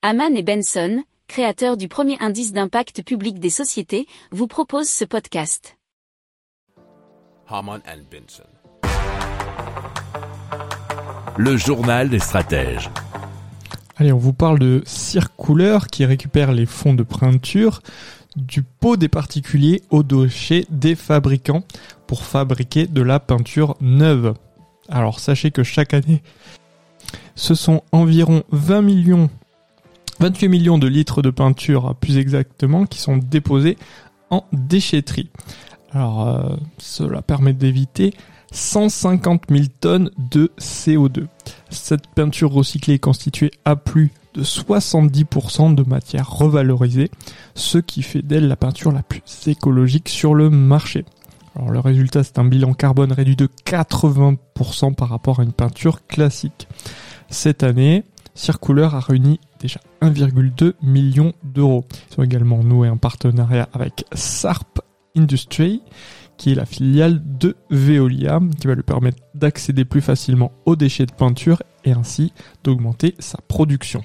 Haman et Benson, créateurs du premier indice d'impact public des sociétés, vous proposent ce podcast. Haman and Benson. Le journal des stratèges. Allez, on vous parle de Circouleur qui récupère les fonds de peinture du pot des particuliers au dossier des fabricants pour fabriquer de la peinture neuve. Alors sachez que chaque année, ce sont environ 20 millions 28 millions de litres de peinture plus exactement qui sont déposés en déchetterie. Alors euh, cela permet d'éviter 150 000 tonnes de CO2. Cette peinture recyclée est constituée à plus de 70% de matière revalorisée, ce qui fait d'elle la peinture la plus écologique sur le marché. Alors le résultat c'est un bilan carbone réduit de 80% par rapport à une peinture classique. Cette année, Circouleur a réuni déjà 1,2 million d'euros. Ils ont également noué un partenariat avec Sarp Industry, qui est la filiale de Veolia, qui va lui permettre d'accéder plus facilement aux déchets de peinture et ainsi d'augmenter sa production.